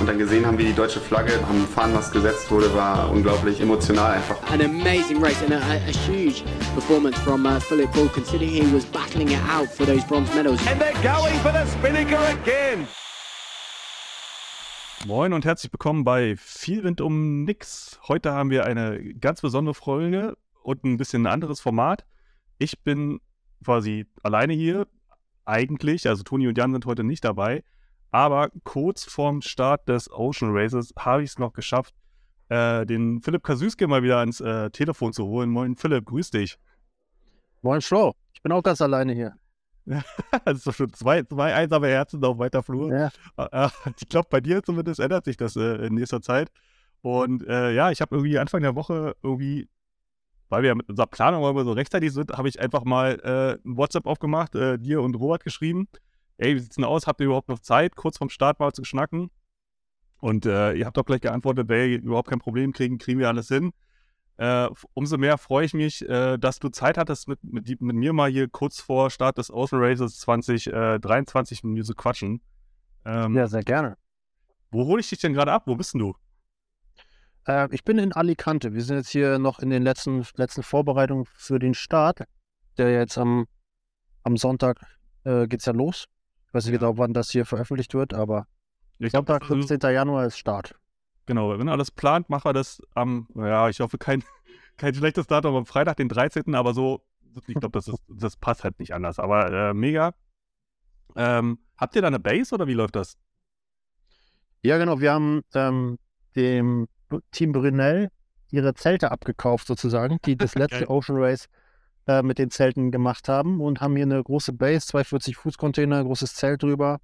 und dann gesehen haben, wie die deutsche Flagge am Fahnenmast gesetzt wurde, war unglaublich emotional einfach. An amazing race and a, a, huge performance from uh, Philip Bull, considering he was battling it out for those bronze medals. And they're going for the Spinnaker again. Moin und herzlich willkommen bei Viel Wind um Nix. Heute haben wir eine ganz besondere Folge und ein bisschen ein anderes Format. Ich bin quasi alleine hier, eigentlich. Also Toni und Jan sind heute nicht dabei. Aber kurz vorm Start des Ocean Races habe ich es noch geschafft, äh, den Philipp Kasüske mal wieder ans äh, Telefon zu holen. Moin Philipp, grüß dich. Moin Flo, ich bin auch ganz alleine hier. das ist doch schon zwei, zwei einsame Herzen auf weiter Flur. Ja. Äh, ich glaube, bei dir zumindest ändert sich das äh, in nächster Zeit. Und äh, ja, ich habe irgendwie Anfang der Woche irgendwie, weil wir mit unserer Planung immer so rechtzeitig sind, habe ich einfach mal äh, ein WhatsApp aufgemacht, äh, dir und Robert geschrieben. Ey, wie sieht's denn aus? Habt ihr überhaupt noch Zeit, kurz vorm Start mal zu schnacken? Und äh, ihr habt doch gleich geantwortet, ey, überhaupt kein Problem, kriegen, kriegen wir alles hin. Äh, umso mehr freue ich mich, äh, dass du Zeit hattest, mit, mit, mit, mir mal hier kurz vor Start des Ocean Races 2023 mit mir zu quatschen. Ähm, ja, sehr gerne. Wo hole ich dich denn gerade ab? Wo bist denn du? Äh, ich bin in Alicante. Wir sind jetzt hier noch in den letzten, letzten Vorbereitungen für den Start, der jetzt am, am Sonntag äh, geht's ja los. Ich weiß nicht genau, wann das hier veröffentlicht wird, aber ich Sonntag, 15. Januar ist Start. Genau, wenn alles plant, machen wir das am, ja, ich hoffe, kein, kein schlechtes Datum, am Freitag, den 13., aber so, ich glaube, das, das passt halt nicht anders. Aber äh, mega. Ähm, habt ihr da eine Base oder wie läuft das? Ja, genau, wir haben ähm, dem Team Brunel ihre Zelte abgekauft, sozusagen, die das letzte Ocean Race äh, mit den Zelten gemacht haben und haben hier eine große Base, 240 Fuß Container, großes Zelt drüber.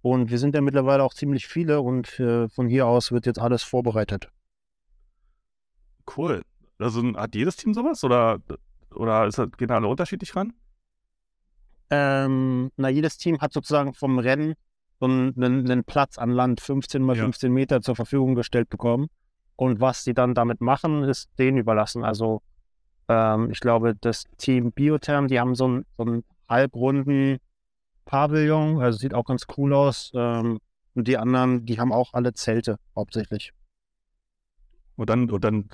Und wir sind ja mittlerweile auch ziemlich viele und äh, von hier aus wird jetzt alles vorbereitet. Cool. Also hat jedes Team sowas oder, oder ist das, gehen alle unterschiedlich ran? Ähm, na, jedes Team hat sozusagen vom Rennen so einen, einen Platz an Land, 15 mal ja. 15 Meter zur Verfügung gestellt bekommen. Und was sie dann damit machen, ist denen überlassen. Also ähm, ich glaube, das Team Biotherm, die haben so einen, so einen halbrunden Pavillon, also sieht auch ganz cool aus. Ähm, und die anderen, die haben auch alle Zelte hauptsächlich. Und dann, und dann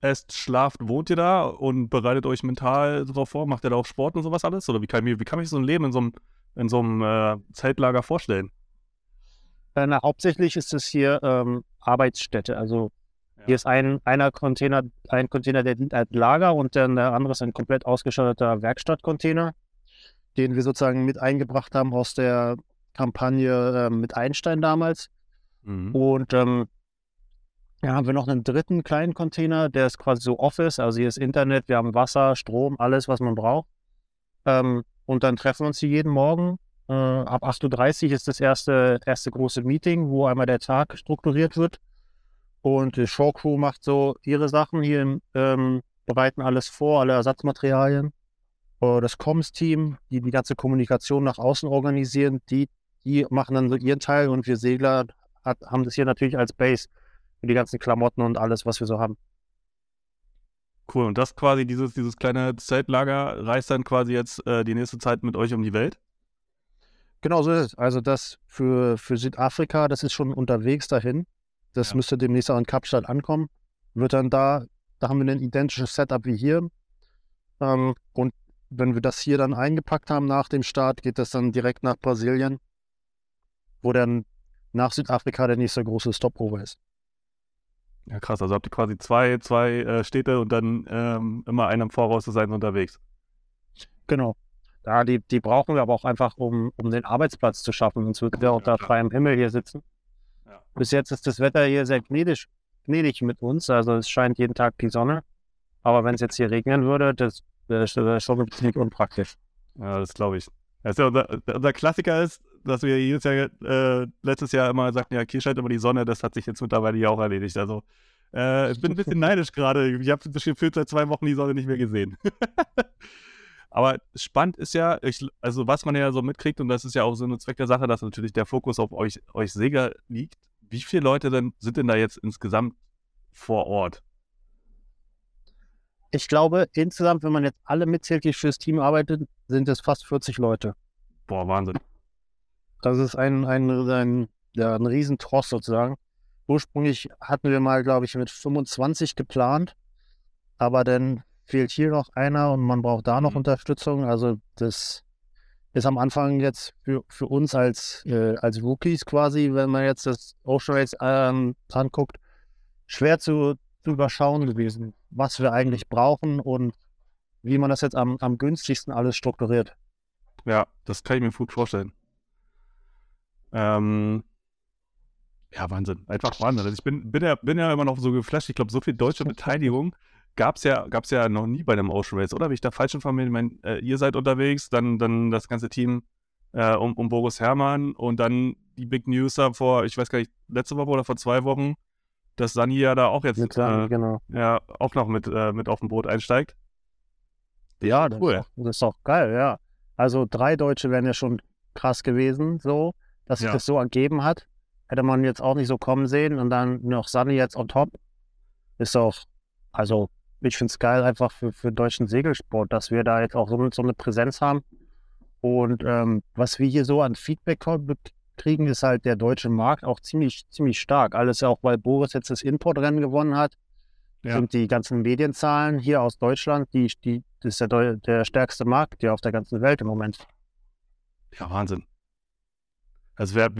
esst, schlaft, wohnt ihr da und bereitet euch mental darauf vor? Macht ihr da auch Sport und sowas alles? Oder wie kann, wie kann ich so ein Leben in so einem, in so einem äh, Zeltlager vorstellen? Äh, na, hauptsächlich ist es hier ähm, Arbeitsstätte. Also ja. hier ist ein einer Container, ein Container, der dient als Lager und dann der andere ist ein komplett ausgestatteter Werkstattcontainer den wir sozusagen mit eingebracht haben aus der Kampagne äh, mit Einstein damals. Mhm. Und ähm, ja, haben wir noch einen dritten kleinen Container, der ist quasi so Office, also hier ist Internet, wir haben Wasser, Strom, alles, was man braucht. Ähm, und dann treffen wir uns hier jeden Morgen. Äh, ab 8.30 Uhr ist das erste, erste große Meeting, wo einmal der Tag strukturiert wird. Und die Showcrew macht so ihre Sachen hier, ähm, bereiten alles vor, alle Ersatzmaterialien. Äh, das Comms-Team, die die ganze Kommunikation nach außen organisieren, die, die machen dann so ihren Teil und wir Segler hat, haben das hier natürlich als Base für die ganzen Klamotten und alles, was wir so haben. Cool, und das quasi, dieses, dieses kleine Zeltlager reist dann quasi jetzt äh, die nächste Zeit mit euch um die Welt? Genau so ist es. Also das für, für Südafrika, das ist schon unterwegs dahin. Das ja. müsste demnächst auch in Kapstadt ankommen. Wird dann da, da haben wir ein identisches Setup wie hier. Ähm, und wenn wir das hier dann eingepackt haben nach dem Start, geht das dann direkt nach Brasilien, wo dann nach Südafrika der nächste große Stopover ist. Ja, krass. Also habt ihr quasi zwei, zwei äh, Städte und dann ähm, immer im Voraus zu sein unterwegs. Genau. Ja, die, die brauchen wir aber auch einfach, um, um den Arbeitsplatz zu schaffen. Sonst würden wir auch ja, da frei im Himmel hier sitzen. Ja. Bis jetzt ist das Wetter hier sehr gnädig, gnädig mit uns. Also es scheint jeden Tag die Sonne. Aber wenn es jetzt hier regnen würde, das wäre schon ziemlich unpraktisch. Ja, das glaube ich. Also unser, unser, Klassiker ist, dass wir jedes Jahr, äh, letztes Jahr immer sagten, ja, hier scheint immer die Sonne, das hat sich jetzt mittlerweile ja auch erledigt. Also äh, ich bin ein bisschen neidisch gerade. Ich habe gefühlt seit zwei Wochen die Sonne nicht mehr gesehen. Aber spannend ist ja, ich, also was man ja so mitkriegt, und das ist ja auch so ein Zweck der Sache, dass natürlich der Fokus auf euch, euch Segler liegt. Wie viele Leute denn sind denn da jetzt insgesamt vor Ort? Ich glaube, insgesamt, wenn man jetzt alle mitzählt, die fürs Team arbeitet, sind es fast 40 Leute. Boah, Wahnsinn. Das ist ein, ein, ein, ja, ein Riesentross sozusagen. Ursprünglich hatten wir mal, glaube ich, mit 25 geplant, aber dann fehlt hier noch einer und man braucht da noch Mhm. Unterstützung. Also das ist am Anfang jetzt für, für uns als, äh, als Rookies quasi, wenn man jetzt das Ocean Race ähm, anguckt, schwer zu, zu überschauen gewesen, was wir eigentlich brauchen und wie man das jetzt am, am günstigsten alles strukturiert. Ja, das kann ich mir gut vorstellen. Ähm, ja, Wahnsinn. Einfach Wahnsinn. Also ich bin, bin, ja, bin ja immer noch so geflasht. Ich glaube, so viel deutsche Beteiligung gab es ja, gab's ja noch nie bei einem Ocean Race, oder? Bin ich da falsch informiert? Ich meine, äh, ihr seid unterwegs, dann, dann das ganze Team äh, um, um Boris Herrmann und dann die Big News da vor, ich weiß gar nicht, letzte Woche oder vor zwei Wochen, dass Sani ja da auch jetzt Mit, äh, äh, genau. ja, auch noch mit, äh, mit auf dem Boot einsteigt. Ja, das, cool. ist auch, das ist auch geil, ja. Also drei Deutsche wären ja schon krass gewesen, so, dass sich Ja. das so ergeben hat. Hätte man jetzt auch nicht so kommen sehen und dann noch Sunny jetzt on top. Ist auch, also ich finde es geil einfach für, für deutschen Segelsport, dass wir da jetzt auch so, so eine Präsenz haben. Und ähm, was wir hier so an Feedback kriegen, ist halt der deutsche Markt auch ziemlich, ziemlich stark. Alles ja auch, weil Boris jetzt das Importrennen gewonnen hat Ja. sind die ganzen Medienzahlen hier aus Deutschland, die, die, das ist der, der stärkste Markt hier auf der ganzen Welt im Moment. Ja, Wahnsinn. Also wer,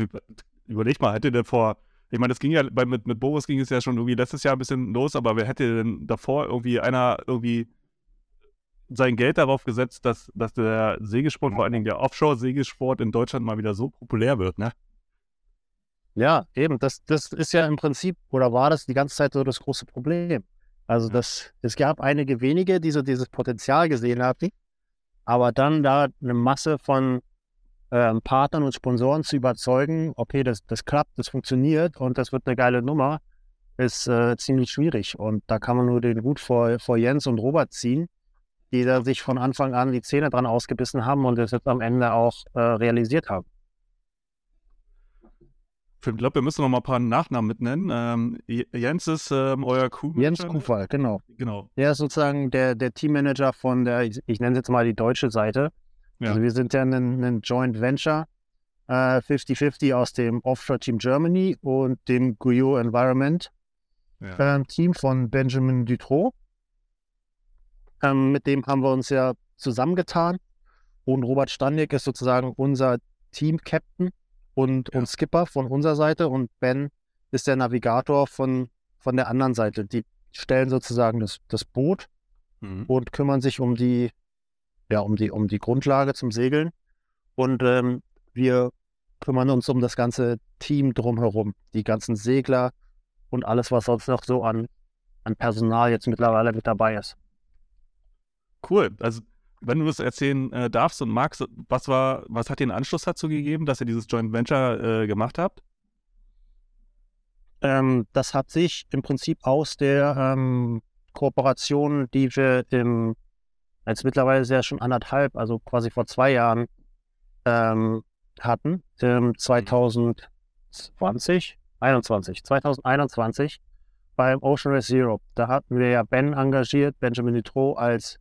überleg mal, hätte der vor, ich meine, das ging ja, bei, mit, mit Boris ging es ja schon irgendwie letztes Jahr ein bisschen los, aber wer hätte denn davor irgendwie einer irgendwie sein Geld darauf gesetzt, dass, dass der Segelsport, vor allen Dingen der Offshore-Segelsport in Deutschland mal wieder so populär wird, ne? Ja, eben, das, das ist ja im Prinzip, oder war das die ganze Zeit so das große Problem. Also das, es gab einige wenige, die so dieses Potenzial gesehen hatten, aber dann da eine Masse von ähm, Partnern und Sponsoren zu überzeugen, okay, das, das klappt, das funktioniert und das wird eine geile Nummer, ist äh, ziemlich schwierig. Und da kann man nur den Hut vor, vor Jens und Robert ziehen, die da sich von Anfang an die Zähne dran ausgebissen haben und das jetzt am Ende auch äh, realisiert haben. Ich glaube, wir müssen noch mal ein paar Nachnamen mitnennen. Ähm, Jens ist ähm, euer Crew. Jens Kufal, genau. Genau. Der ist sozusagen der, der Teammanager von der, ich, ich nenne es jetzt mal die deutsche Seite. Ja. Also wir sind ja ein, ein Joint Venture, äh, 50-50 aus dem Offshore Team Germany und dem Guyot Environment Ja. ähm, Team von Benjamin Dutroux. Ähm, mit dem haben wir uns ja zusammengetan. Und Robert Standig ist sozusagen unser Team-Captain und, Ja. und Skipper von unserer Seite. Und Ben ist der Navigator von, von der anderen Seite. Die stellen sozusagen das, das Boot Mhm. und kümmern sich um die, ja, um die, um die Grundlage zum Segeln. Und ähm, wir kümmern uns um das ganze Team drumherum, die ganzen Segler und alles, was sonst noch so an, an Personal jetzt mittlerweile mit dabei ist. Cool. Also, wenn du das erzählen äh, darfst und magst, was war, was hat dir einen Anschluss dazu gegeben, dass ihr dieses Joint Venture äh, gemacht habt? Ähm, das hat sich im Prinzip aus der ähm, Kooperation, die wir im, jetzt mittlerweile ist ja schon anderthalb, also quasi vor zwei Jahren ähm, hatten, ähm, 2020, 21, 2021 beim Ocean Race Zero. Da hatten wir ja Ben engagiert, Benjamin Dutroux als,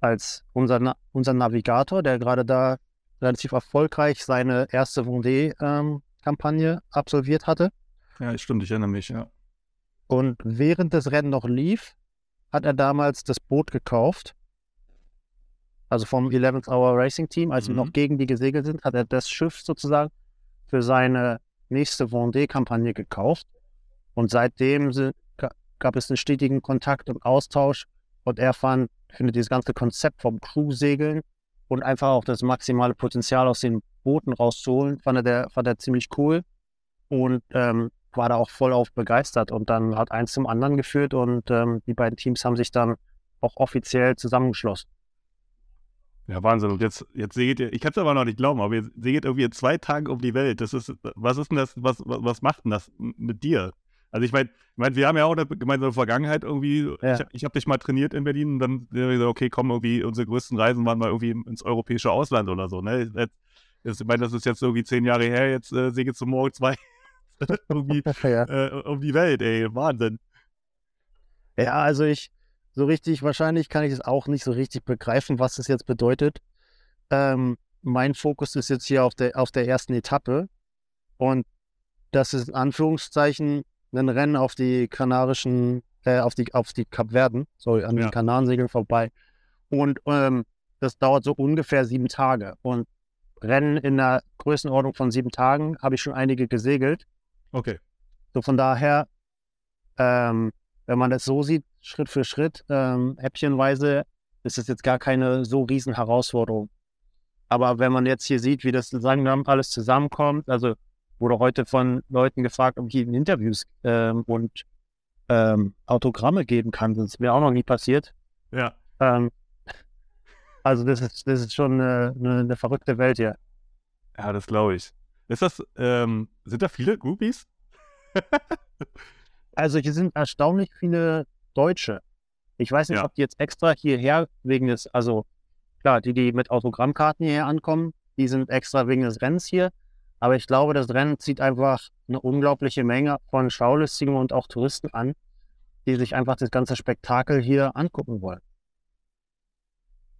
als unser, Na unser Navigator, der gerade da relativ erfolgreich seine erste Vendée-Kampagne absolviert hatte. Ja, stimmt, ich erinnere mich, ja. Und während das Rennen noch lief, hat er damals das Boot gekauft. Also vom 11th Hour Racing Team, als wir Mhm. noch gegen die gesegelt sind, hat er das Schiff sozusagen für seine nächste Vendée-Kampagne gekauft. Und seitdem gab es einen stetigen Kontakt und Austausch. Und er fand, findet dieses ganze Konzept vom Crew-Segeln und einfach auch das maximale Potenzial aus den Booten rauszuholen, fand er, der, fand er ziemlich cool. Und ähm, war da auch voll auf begeistert und dann hat eins zum anderen geführt und ähm, die beiden Teams haben sich dann auch offiziell zusammengeschlossen. Ja, Wahnsinn. Und jetzt, jetzt segelt ihr, ich kann es aber noch nicht glauben, aber ihr segelt irgendwie in zwei Tagen um die Welt. Das ist, was ist denn das, was, was macht denn das mit dir? Also ich meine, ich mein, wir haben ja auch eine gemeinsame Vergangenheit irgendwie. Ja. Ich, ich habe dich mal trainiert in Berlin und dann gesagt, okay, komm, irgendwie, unsere größten Reisen waren mal irgendwie ins europäische Ausland oder so. Ne? Jetzt, jetzt, ich meine, das ist jetzt irgendwie zehn Jahre her, jetzt äh, Säge zum Morgen zwei irgendwie ja. äh, um die Welt, ey. Wahnsinn. Ja, also ich, so richtig, wahrscheinlich kann ich es auch nicht so richtig begreifen, was das jetzt bedeutet. Ähm, mein Fokus ist jetzt hier auf der, auf der ersten Etappe und das ist in Anführungszeichen ein Rennen auf die kanarischen, äh, auf die, auf die Kapverden, sorry, an Ja. den Kanarensegeln vorbei. Und ähm, das dauert so ungefähr sieben Tage. Und Rennen in der Größenordnung von sieben Tagen habe ich schon einige gesegelt. Okay. So von daher, ähm, wenn man das so sieht, Schritt für Schritt, ähm, häppchenweise, ist es jetzt gar keine so riesen Herausforderung. Aber wenn man jetzt hier sieht, wie das langsam alles zusammenkommt, also wurde heute von Leuten gefragt, ob ich ihnen Interviews ähm, und ähm, Autogramme geben kann. Das ist mir auch noch nie passiert. Ja. Ähm, also das ist, das ist schon eine, eine, eine verrückte Welt hier. Ja, das glaube ich. Ist das, ähm, sind da viele Groupies? Also hier sind erstaunlich viele Deutsche. Ich weiß nicht, Ja. ob die jetzt extra hierher wegen des, also klar, die, die mit Autogrammkarten hierher ankommen, die sind extra wegen des Rennens hier. Aber ich glaube, das Rennen zieht einfach eine unglaubliche Menge von Schaulustigen und auch Touristen an, die sich einfach das ganze Spektakel hier angucken wollen.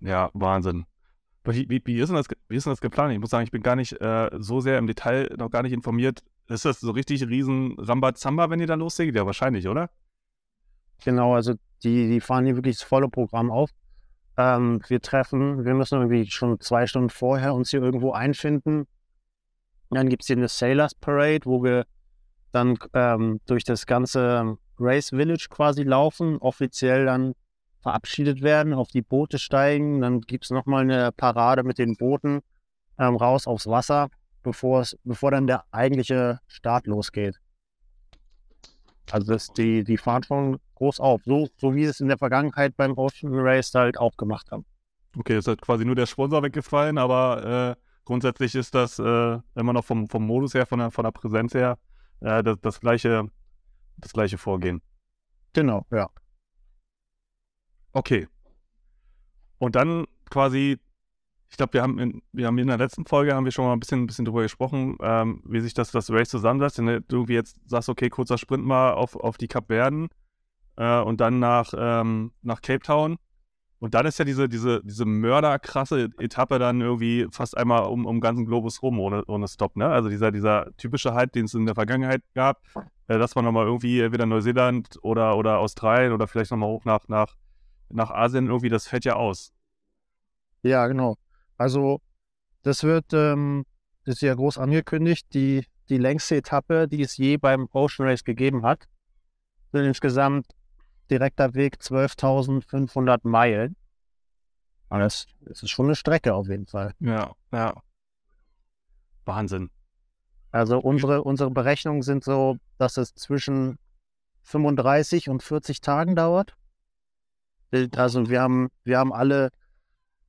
Ja, Wahnsinn. Wie, wie, wie, ist denn das, wie ist denn das geplant? Ich muss sagen, ich bin gar nicht äh, so sehr im Detail noch gar nicht informiert. Ist das so richtig riesen Rambazamba, wenn ihr da loslegt? Ja, wahrscheinlich, oder? Genau, also die, die fahren hier wirklich das volle Programm auf. Ähm, wir treffen, wir müssen irgendwie schon zwei Stunden vorher uns hier irgendwo einfinden. Dann gibt es hier eine Sailors Parade, wo wir dann ähm, durch das ganze Race Village quasi laufen, offiziell dann verabschiedet werden, auf die Boote steigen. Dann gibt es nochmal eine Parade mit den Booten ähm, raus aufs Wasser, bevor, dann der eigentliche Start losgeht. Also das, die, die fahren schon groß auf, so, so wie sie es in der Vergangenheit beim Ocean Race halt auch gemacht haben. Okay, es hat quasi nur der Sponsor weggefallen, aber äh, grundsätzlich ist das äh, immer noch vom, vom Modus her, von der, von der Präsenz her, äh, das, das, gleiche, das gleiche Vorgehen. Genau, ja. Okay. Und dann quasi, ich glaube, wir haben in, wir haben in der letzten Folge haben wir schon mal ein bisschen, ein bisschen drüber gesprochen, ähm, wie sich das, das Race zusammensetzt. Wenn du irgendwie jetzt sagst, okay, kurzer Sprint mal auf, auf die Kapverden äh, und dann nach, ähm, nach Cape Town. Und dann ist ja diese, diese, diese mörderkrasse Etappe dann irgendwie fast einmal um, um ganzen Globus rum ohne, ohne Stopp, ne? Also dieser, dieser typische Halt, den es in der Vergangenheit gab, äh, dass man nochmal irgendwie entweder Neuseeland oder, oder Australien oder vielleicht nochmal hoch nach, nach, nach Asien irgendwie, das fällt ja aus. Ja, genau. Also das wird, ähm, das ist ja groß angekündigt, die, die längste Etappe, die es je beim Ocean Race gegeben hat. Sind insgesamt direkter Weg 12.500 Meilen. Und das, das ist schon eine Strecke auf jeden Fall. Ja, ja. Wahnsinn. Also unsere, unsere Berechnungen sind so, dass es zwischen 35 und 40 Tagen dauert. Also wir haben, wir haben alle,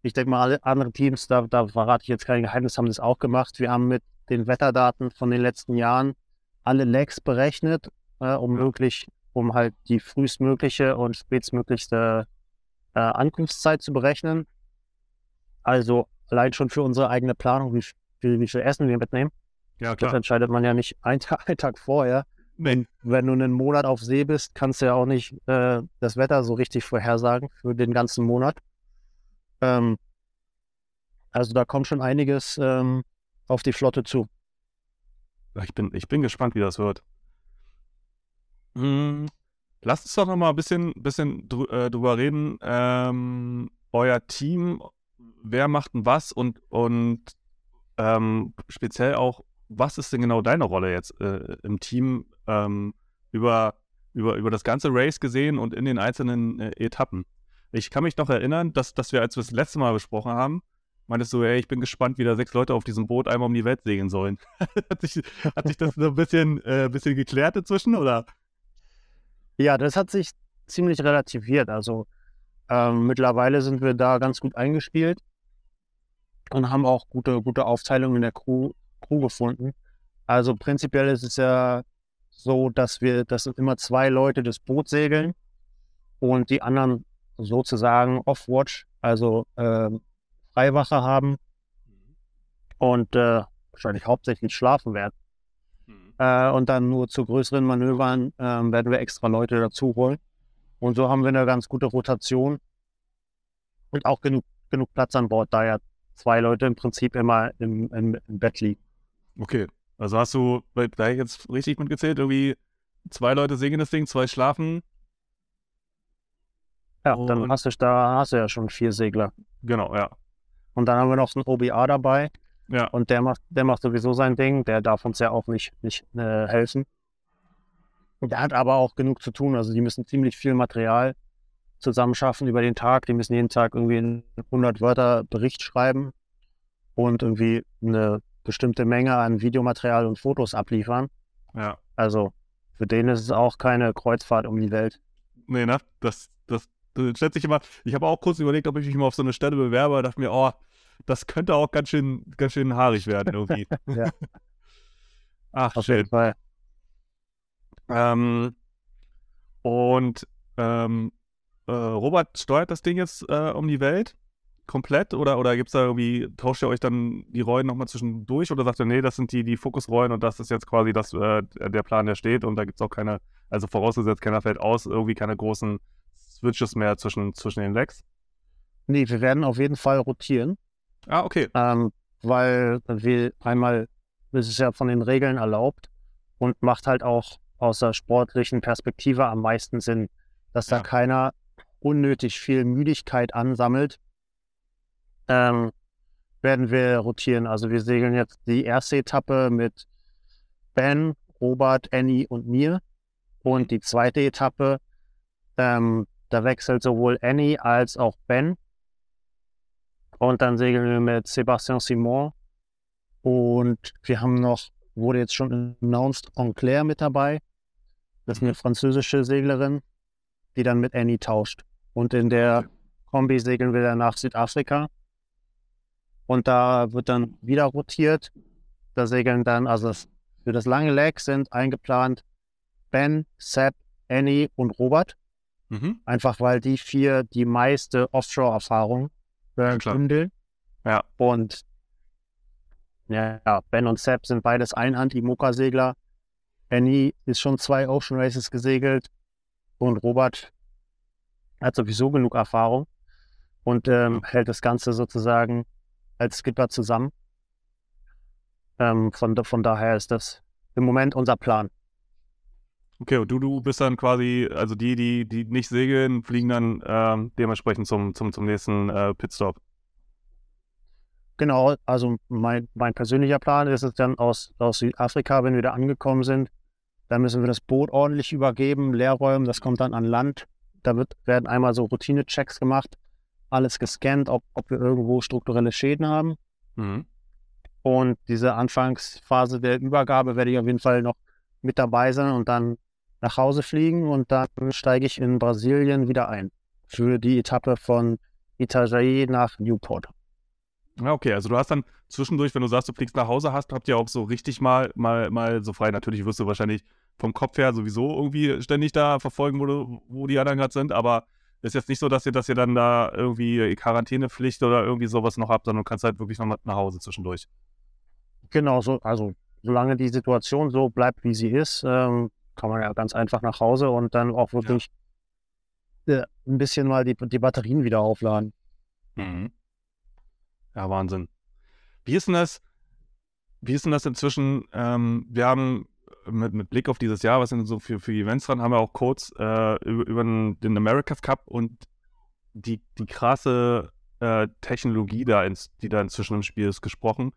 ich denke mal, alle anderen Teams, da, da verrate ich jetzt kein Geheimnis, haben das auch gemacht. Wir haben mit den Wetterdaten von den letzten Jahren alle Legs berechnet, äh, um möglich, um halt die frühestmögliche und spätestmöglichste äh, Ankunftszeit zu berechnen. Also allein schon für unsere eigene Planung, wie viel, wie viel Essen wir mitnehmen. Ja, Das klar. entscheidet man ja nicht einen Tag, einen Tag vorher. Nee. Wenn du einen Monat auf See bist, kannst du ja auch nicht äh, das Wetter so richtig vorhersagen für den ganzen Monat. Ähm, also da kommt schon einiges ähm, auf die Flotte zu. Ich bin, ich bin gespannt, wie das wird. Hm, lasst uns doch noch mal ein bisschen, bisschen drü äh, drüber reden. Ähm, euer Team, wer macht denn was und, und ähm, speziell auch, was ist denn genau deine Rolle jetzt äh, im Team ähm, über, über, über das ganze Race gesehen und in den einzelnen äh, Etappen? Ich kann mich noch erinnern, dass, dass wir, als wir das letzte Mal besprochen haben, meintest du, ey, ich bin gespannt, wie da sechs Leute auf diesem Boot einmal um die Welt segeln sollen. hat, sich, hat sich das so ein bisschen, äh, bisschen geklärt inzwischen, oder? Ja, das hat sich ziemlich relativiert. Also ähm, mittlerweile sind wir da ganz gut eingespielt und haben auch gute, gute Aufteilungen in der Crew, Crew gefunden. Also prinzipiell ist es ja so, dass wir, dass immer zwei Leute das Boot segeln und die anderen sozusagen Off-Watch, also äh, Freiwache haben und äh, wahrscheinlich hauptsächlich schlafen werden. Äh, und dann nur zu größeren Manövern äh, werden wir extra Leute dazu holen. Und so haben wir eine ganz gute Rotation und auch genug, genug Platz an Bord, da ja zwei Leute im Prinzip immer im, im, im Bett liegen. Okay. Also hast du, da ich jetzt richtig mitgezählt, irgendwie zwei Leute singen das Ding, zwei schlafen. Ja, dann Und- hast du, da hast du ja schon vier Segler. Genau, ja. Und dann haben wir noch einen OBA dabei. Ja. Und der macht, der macht sowieso sein Ding. Der darf uns ja auch nicht, nicht äh, helfen. Und der hat aber auch genug zu tun. Also die müssen ziemlich viel Material zusammenschaffen über den Tag. Die müssen jeden Tag irgendwie einen 100 Wörter Bericht schreiben und irgendwie eine bestimmte Menge an Videomaterial und Fotos abliefern. Ja. Also für den ist es auch keine Kreuzfahrt um die Welt. Nee, ne? Das, das, das schätze ich immer. Ich habe auch kurz überlegt, ob ich mich mal auf so eine Stelle bewerbe. dachte mir, oh, das könnte auch ganz schön, ganz schön haarig werden irgendwie. Ja. Ach, Auf schön. jeden Fall. Ähm, und ähm, äh, Robert steuert das Ding jetzt äh, um die Welt komplett oder, oder gibt es da irgendwie, tauscht ihr euch dann die Rollen nochmal zwischendurch oder sagt ihr, nee, das sind die, die Fokusrollen und das ist jetzt quasi das, äh, der Plan, der steht und da gibt es auch keine, also vorausgesetzt, keiner fällt aus, irgendwie keine großen Switches mehr zwischen, zwischen den Legs? Nee, wir werden auf jeden Fall rotieren. Ah, okay. ähm, weil wir einmal, ist ja von den Regeln erlaubt und macht halt auch aus der sportlichen Perspektive am meisten Sinn, dass da Ja. keiner unnötig viel Müdigkeit ansammelt, ähm, werden wir rotieren. Also wir segeln jetzt die erste Etappe mit Ben, Robert, Annie und mir und die zweite Etappe, ähm, da wechselt sowohl Annie als auch Ben. Und dann segeln wir mit Sébastien Simon. Und wir haben noch, wurde jetzt schon announced, Enclair mit dabei. Das ist eine französische Seglerin, die dann mit Annie tauscht. Und in der Kombi segeln wir dann nach Südafrika. Und da wird dann wieder rotiert. Da segeln dann, also für das lange Leg sind eingeplant Ben, Seb, Annie und Robert. Mhm. Einfach weil die vier die meiste Offshore-Erfahrung klar. bündeln. Ja. Und ja, Ben und Sepp sind beides Einhand-Imoca-Segler. Annie ist schon zwei Ocean Races gesegelt und Robert hat sowieso genug Erfahrung und ähm, hält das Ganze sozusagen als Skipper zusammen. Ähm, von, von daher ist das im Moment unser Plan. Okay, und du, du bist dann quasi, also die, die, die nicht segeln, fliegen dann ähm, dementsprechend zum, zum, zum nächsten äh, Pitstop. Genau, also mein, mein persönlicher Plan ist es dann aus, aus Südafrika, wenn wir da angekommen sind, dann müssen wir das Boot ordentlich übergeben, leerräumen, das kommt dann an Land. Da wird, werden einmal so Routine-Checks gemacht, alles gescannt, ob, ob wir irgendwo strukturelle Schäden haben. Mhm. Und diese Anfangsphase der Übergabe werde ich auf jeden Fall noch mit dabei sein und dann nach Hause fliegen und dann steige ich in Brasilien wieder ein für die Etappe von Itajaí nach Newport. Ja, okay, also du hast dann zwischendurch, wenn du sagst, du fliegst nach Hause, hast, habt ihr auch so richtig mal, mal, mal so frei. Natürlich wirst du wahrscheinlich vom Kopf her sowieso irgendwie ständig da verfolgen, wo, du, wo die anderen gerade sind, aber ist jetzt nicht so, dass ihr, dass ihr dann da irgendwie Quarantänepflicht oder irgendwie sowas noch habt, sondern du kannst halt wirklich noch mal nach Hause zwischendurch. Genau, so, also solange die Situation so bleibt, wie sie ist, ähm, kann man ja ganz einfach nach Hause und dann auch wirklich äh, ein bisschen mal die, die Batterien wieder aufladen. Mhm. Ja, Wahnsinn. Wie ist denn das? Wie ist denn das inzwischen? Ähm, wir haben mit, mit Blick auf dieses Jahr, was sind so für, für Events dran, haben wir auch kurz äh, über, über den, den America's Cup und die, die krasse äh, Technologie, da ins, die da inzwischen im Spiel ist, gesprochen.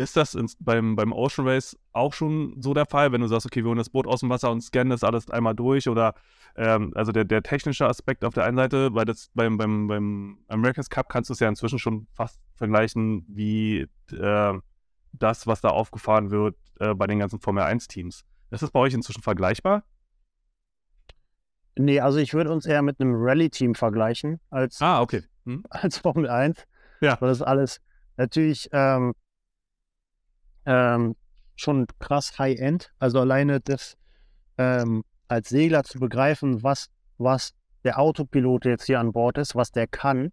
Ist das ins, beim, beim Ocean Race auch schon so der Fall, wenn du sagst, okay, wir holen das Boot aus dem Wasser und scannen das alles einmal durch oder ähm, also der, der technische Aspekt auf der einen Seite, weil das beim, beim, beim America's Cup kannst du es ja inzwischen schon fast vergleichen wie äh, das, was da aufgefahren wird äh, bei den ganzen Formel 1-Teams. Ist das bei euch inzwischen vergleichbar? Nee, also ich würde uns eher mit einem Rallye-Team vergleichen als, Ah, okay. Hm? als Formel 1. Ja. Weil das alles natürlich ähm, ähm, schon krass High-End. Also alleine das, ähm, als Segler zu begreifen, was, was der Autopilot jetzt hier an Bord ist, was der kann,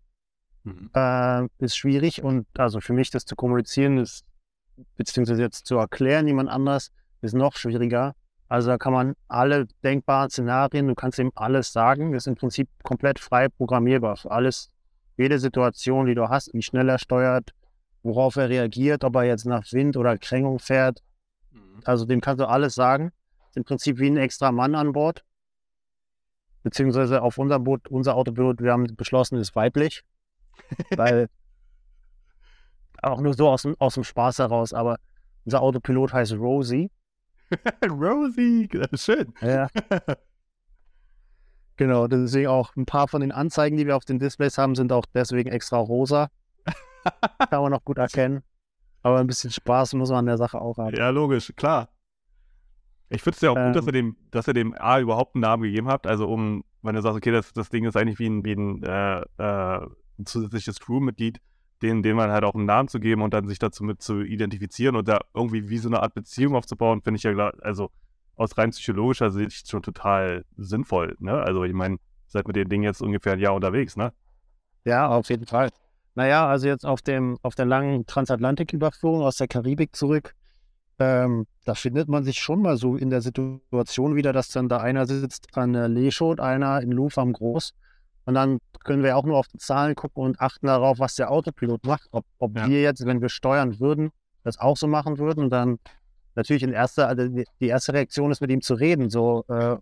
Mhm. äh, ist schwierig. Und also für mich das zu kommunizieren ist, beziehungsweise jetzt zu erklären, jemand anders, ist noch schwieriger. Also da kann man alle denkbaren Szenarien, du kannst ihm alles sagen, ist im Prinzip komplett frei programmierbar für alles, jede Situation, die du hast, wie schnell er steuert, worauf er reagiert, ob er jetzt nach Wind oder Krängung fährt. Mhm. Also dem kannst du alles sagen. Ist im Prinzip wie ein extra Mann an Bord. Beziehungsweise auf unserem Boot, unser Autopilot, wir haben beschlossen, ist weiblich. weil auch nur so aus dem, aus dem Spaß heraus, aber unser Autopilot heißt Rosie. Rosie, das ist schön. Ja. genau, deswegen auch ein paar von den Anzeigen, die wir auf den Displays haben, sind auch deswegen extra rosa. Kann man noch gut erkennen. Aber ein bisschen Spaß muss man an der Sache auch haben. Ja, logisch, klar. Ich finde es ja auch gut, dass ihr dem, dass ihr dem A überhaupt einen Namen gegeben habt. Also um, wenn du sagst, okay, das, das Ding ist eigentlich wie ein, wie ein, äh, äh, ein zusätzliches Crewmitglied, den, den man halt auch einen Namen zu geben und dann sich dazu mit zu identifizieren und da irgendwie wie so eine Art Beziehung aufzubauen, finde ich ja, klar- also aus rein psychologischer Sicht schon total sinnvoll. Ne? Also ich meine, seid mit dem Ding jetzt ungefähr ein Jahr unterwegs, ne? Ja, auf jeden Fall. Naja, also jetzt auf, dem, auf der langen Transatlantiküberführung aus der Karibik zurück, ähm, da findet man sich schon mal so in der Situation wieder, dass dann da einer sitzt an der Leesche und einer in Louvre am Groß. Und dann können wir auch nur auf die Zahlen gucken und achten darauf, was der Autopilot macht. Ob, ob Ja. wir jetzt, wenn wir steuern würden, das auch so machen würden. Und dann natürlich in erster, also die, erste Reaktion ist, mit ihm zu reden. So äh,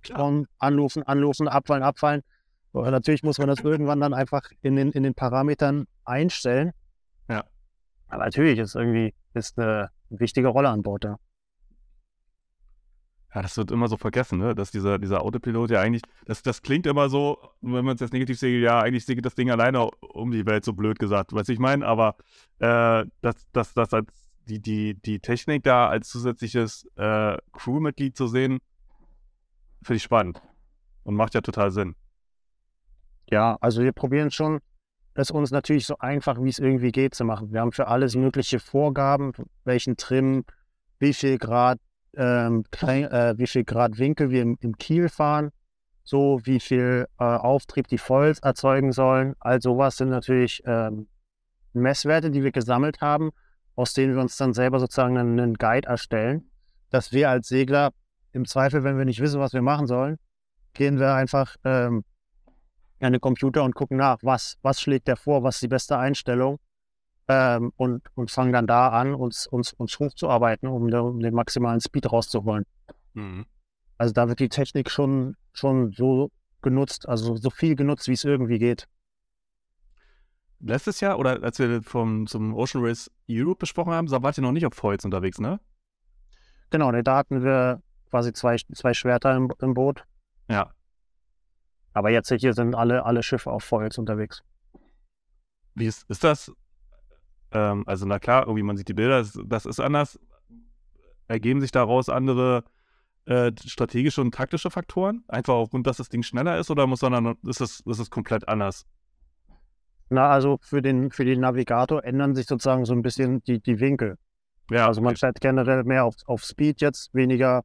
anrufen, anrufen, abfallen, abfallen. Aber natürlich muss man das irgendwann dann einfach in den, in den Parametern einstellen. Ja. Aber natürlich ist irgendwie ist eine wichtige Rolle an Bord. Ja. Ja, das wird immer so vergessen, ne? Dass dieser, dieser Autopilot ja eigentlich, das, das klingt immer so, wenn man es jetzt negativ sieht, ja, eigentlich segelt das Ding alleine um die Welt, so blöd gesagt, weißt du, ich meine, aber äh, dass das, das als die, die, die Technik da als zusätzliches äh, Crewmitglied zu sehen, finde ich spannend. Und macht ja total Sinn. Ja, also wir probieren schon, es uns natürlich so einfach, wie es irgendwie geht, zu machen. Wir haben für alles mögliche Vorgaben, welchen Trim, wie viel Grad, ähm, äh, wie viel Grad Winkel wir im, im Kiel fahren, so wie viel äh, Auftrieb die Foils erzeugen sollen. All sowas sind natürlich ähm, Messwerte, die wir gesammelt haben, aus denen wir uns dann selber sozusagen einen, einen Guide erstellen, dass wir als Segler im Zweifel, wenn wir nicht wissen, was wir machen sollen, gehen wir einfach ähm, an den Computer und gucken nach, was, was schlägt der vor, was ist die beste Einstellung ähm, und, und fangen dann da an, uns, uns, uns hochzuarbeiten, um, um den maximalen Speed rauszuholen. Also da wird die Technik schon, schon so genutzt, also so viel genutzt, wie es irgendwie geht. Letztes Jahr, oder als wir vom, zum Ocean Race Europe besprochen haben, da wart ihr noch nicht auf Foils unterwegs, ne? Genau, da hatten wir quasi zwei, zwei Schwerter im, im Boot. Ja. Aber jetzt hier sind alle, alle Schiffe auf Foils unterwegs. Wie ist, ist das? Ähm, also, na klar, irgendwie man sieht die Bilder, das, das ist anders. Ergeben sich daraus andere äh, strategische und taktische Faktoren? Einfach aufgrund, dass das Ding schneller ist oder muss sondern ist es, ist es komplett anders? Na, also für den, für den Navigator ändern sich sozusagen so ein bisschen die, die Winkel. Ja, Also man stellt generell mehr auf, auf Speed jetzt, weniger.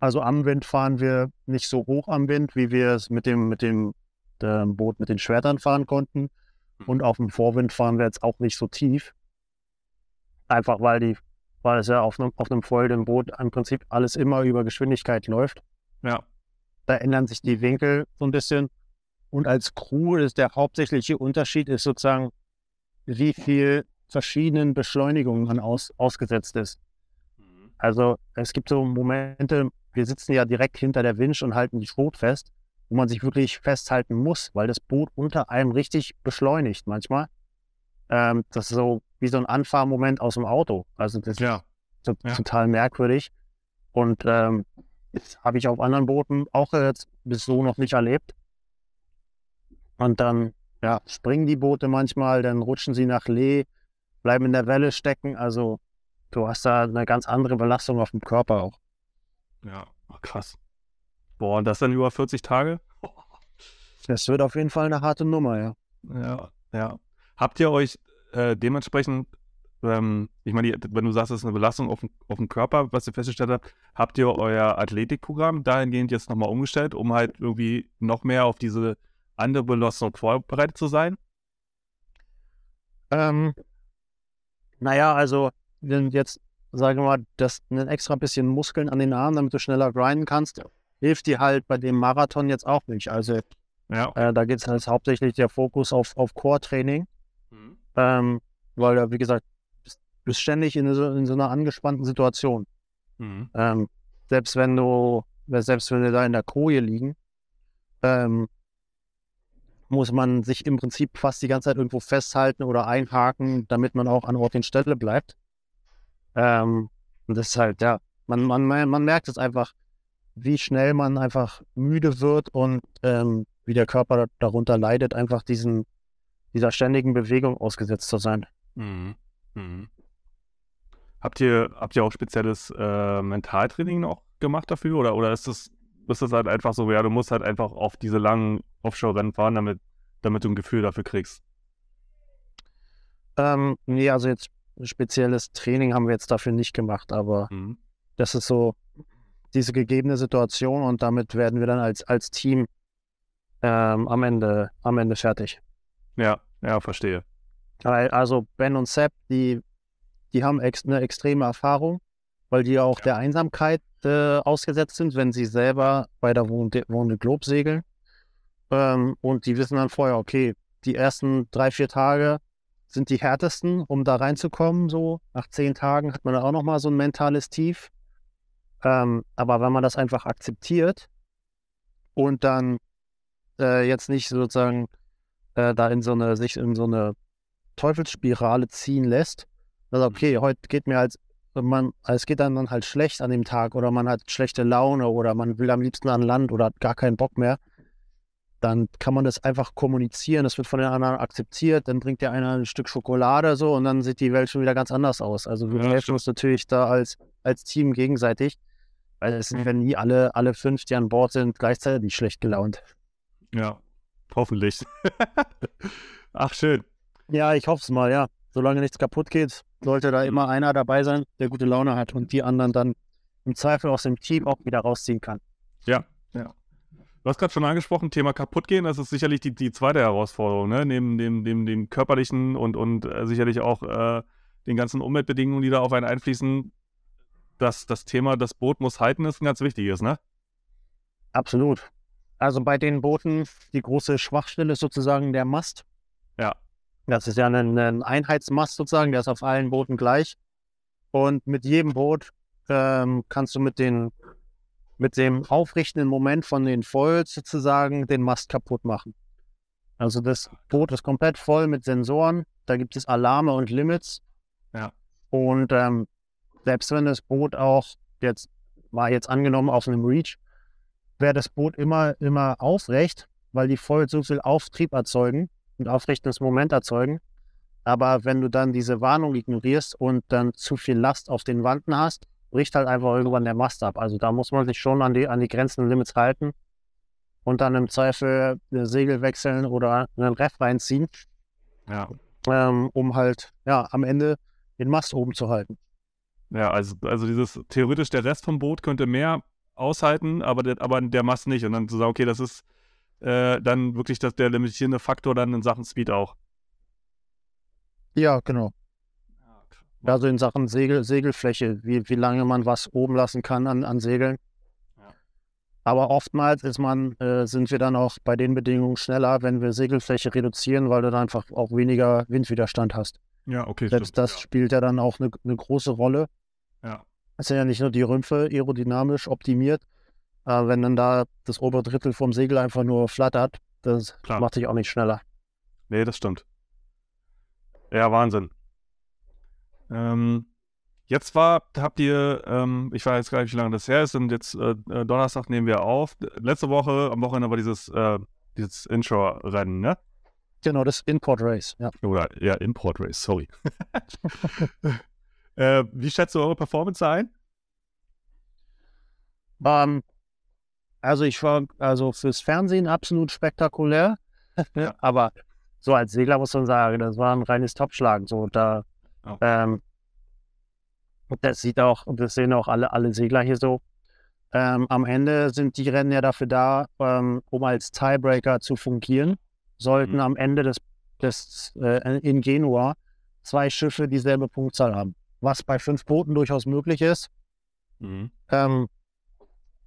Also am Wind fahren wir nicht so hoch am Wind, wie wir es mit dem, mit dem ähm, Boot mit den Schwertern fahren konnten. Und auf dem Vorwind fahren wir jetzt auch nicht so tief. Einfach weil die, weil es ja auf einem, auf einem vollen Boot im Prinzip alles immer über Geschwindigkeit läuft. ja. Da ändern sich die Winkel so ein bisschen. Und als Crew ist der hauptsächliche Unterschied ist sozusagen, wie viel verschiedenen Beschleunigungen man aus, ausgesetzt ist. Also es gibt so Momente, wir sitzen ja direkt hinter der Winch und halten die Schrot fest, wo man sich wirklich festhalten muss, weil das Boot unter einem richtig beschleunigt manchmal. Ähm, das ist so wie so ein Anfahrmoment aus dem Auto. Also das Ja. ist Ja. total merkwürdig. Und ähm, das habe ich auf anderen Booten auch jetzt bis so noch nicht erlebt. Und dann ja, springen die Boote manchmal, dann rutschen sie nach Lee, bleiben in der Welle stecken. Also du hast da eine ganz andere Belastung auf dem Körper auch. Ja, Ach, krass. Boah, und das dann über 40 Tage? Das wird auf jeden Fall eine harte Nummer, ja. Ja, ja. Habt ihr euch äh, dementsprechend ähm, ich meine, wenn du sagst, das ist eine Belastung auf den, auf den Körper, was ihr festgestellt habt, habt ihr euer Athletikprogramm dahingehend jetzt nochmal umgestellt, um halt irgendwie noch mehr auf diese andere Belastung vorbereitet zu sein? Ähm, naja, also wenn jetzt, sagen wir mal, das ein extra bisschen Muskeln an den Armen, damit du schneller grinden kannst, hilft dir halt bei dem Marathon jetzt auch nicht. Also Ja. äh, da geht es halt hauptsächlich der Fokus auf, auf Core-Training, Mhm. ähm, weil da, wie gesagt, bist, bist ständig in so, in so einer angespannten Situation. Mhm. Ähm, selbst wenn du, selbst wenn wir da in der Koje liegen, ähm, muss man sich im Prinzip fast die ganze Zeit irgendwo festhalten oder einhaken, damit man auch an Ort und Stelle bleibt. Ähm, und das ist halt, ja, man, man, man merkt es einfach, wie schnell man einfach müde wird und ähm, wie der Körper darunter leidet, einfach diesen, dieser ständigen Bewegung ausgesetzt zu sein. Mhm. Mhm. Habt ihr, habt ihr auch spezielles äh, Mentaltraining noch gemacht dafür? Oder, oder ist das, ist das halt einfach so, ja, du musst halt einfach auf diese langen Offshore-Rennen fahren, damit, damit du ein Gefühl dafür kriegst? Ähm, nee, also jetzt spezielles Training haben wir jetzt dafür nicht gemacht, aber Mhm. das ist so diese gegebene Situation und damit werden wir dann als, als Team ähm, am, Ende, am Ende fertig. Ja, ja, verstehe. Also Ben und Sepp, die, die haben ex eine extreme Erfahrung, weil die auch der Einsamkeit äh, ausgesetzt sind, wenn sie selber bei der Wohnde Globe segeln. Ähm, und die wissen dann vorher, okay, die ersten drei, vier Tage sind die härtesten, um da reinzukommen. So nach zehn Tagen hat man auch nochmal so ein mentales Tief. Ähm, aber wenn man das einfach akzeptiert und dann äh, jetzt nicht sozusagen äh, da in so eine, sich in so eine Teufelsspirale ziehen lässt, also okay, heute geht mir als man, es geht dann halt schlecht an dem Tag oder man hat schlechte Laune oder man will am liebsten an Land oder hat gar keinen Bock mehr, dann kann man das einfach kommunizieren, das wird von den anderen akzeptiert, dann bringt der einer ein Stück Schokolade so und dann sieht die Welt schon wieder ganz anders aus. Also wir Ja, helfen uns natürlich da als, als Team gegenseitig, weil es sind ja nie alle, alle fünf, die an Bord sind, gleichzeitig schlecht gelaunt. Ja, hoffentlich. Ach, schön. Ja, ich hoffe es mal, ja. Solange nichts kaputt geht, sollte da immer einer dabei sein, der gute Laune hat und die anderen dann im Zweifel aus dem Team auch wieder rausziehen kann. Ja, ja. Du hast gerade schon angesprochen, Thema kaputt gehen, das ist sicherlich die, die zweite Herausforderung, ne? Neben dem, dem, dem körperlichen und, und äh, sicherlich auch äh, den ganzen Umweltbedingungen, die da auf einen einfließen. Das, das Thema, das Boot muss halten, ist ein ganz wichtiges, ne? Absolut. Also bei den Booten, die große Schwachstelle ist sozusagen der Mast. Ja. Das ist ja ein, ein Einheitsmast sozusagen, der ist auf allen Booten gleich. Und mit jedem Boot ähm, kannst du mit, den, mit dem aufrichtenden Moment von den Foils sozusagen den Mast kaputt machen. Also das Boot ist komplett voll mit Sensoren, da gibt es Alarme und Limits. Ja. Und ähm, selbst wenn das Boot auch jetzt, war jetzt angenommen auf einem Reach, wäre das Boot immer, immer aufrecht, weil die Foils so viel Auftrieb erzeugen und aufrichtendes Moment erzeugen. Aber wenn du dann diese Warnung ignorierst und dann zu viel Last auf den Wanden hast, bricht halt einfach irgendwann der Mast ab. Also da muss man sich schon an die, an die Grenzen und Limits halten und dann im Zweifel eine Segel wechseln oder einen Ref reinziehen, Ja. ähm, um halt ja am Ende den Mast oben zu halten. Ja, also, also dieses theoretisch der Rest vom Boot könnte mehr aushalten, aber der, aber der Mast nicht. Und dann zu sagen, okay, das ist äh, dann wirklich das, der limitierende Faktor dann in Sachen Speed auch. Ja, genau. Also in Sachen Segel, Segelfläche, wie, wie lange man was oben lassen kann an, an Segeln. Ja. Aber oftmals ist man, äh, sind wir dann auch bei den Bedingungen schneller, wenn wir Segelfläche reduzieren, weil du dann einfach auch weniger Windwiderstand hast. Ja, okay, Selbst das spielt ja dann auch eine, eine große Rolle. Ja. Es sind ja nicht nur die Rümpfe aerodynamisch optimiert, äh, wenn dann da das obere Drittel vom Segel einfach nur flattert, das Klar. macht sich auch nicht schneller. Nee, das stimmt. Ja, Wahnsinn. Ähm, jetzt war, habt ihr, ähm, ich weiß gar nicht, wie lange das her ist, und jetzt äh, äh, Donnerstag nehmen wir auf. Letzte Woche, am Wochenende war dieses, äh, dieses Inshore-Rennen, ne? Genau, das Import Race, ja. Oder ja, Import Race, sorry. äh, wie schätzt du eure Performance ein? Ähm, also ich war also fürs Fernsehen absolut spektakulär, aber so als Segler muss man sagen, das war ein reines Topschlagen. So da Ähm, und das sieht auch, und das sehen auch alle, alle Segler hier so. Ähm, am Ende sind die Rennen ja dafür da, ähm, um als Tiebreaker zu fungieren. Sollten Mhm. am Ende des, des äh, in Genua zwei Schiffe dieselbe Punktzahl haben. Was bei fünf Booten durchaus möglich ist. Mhm. Ähm,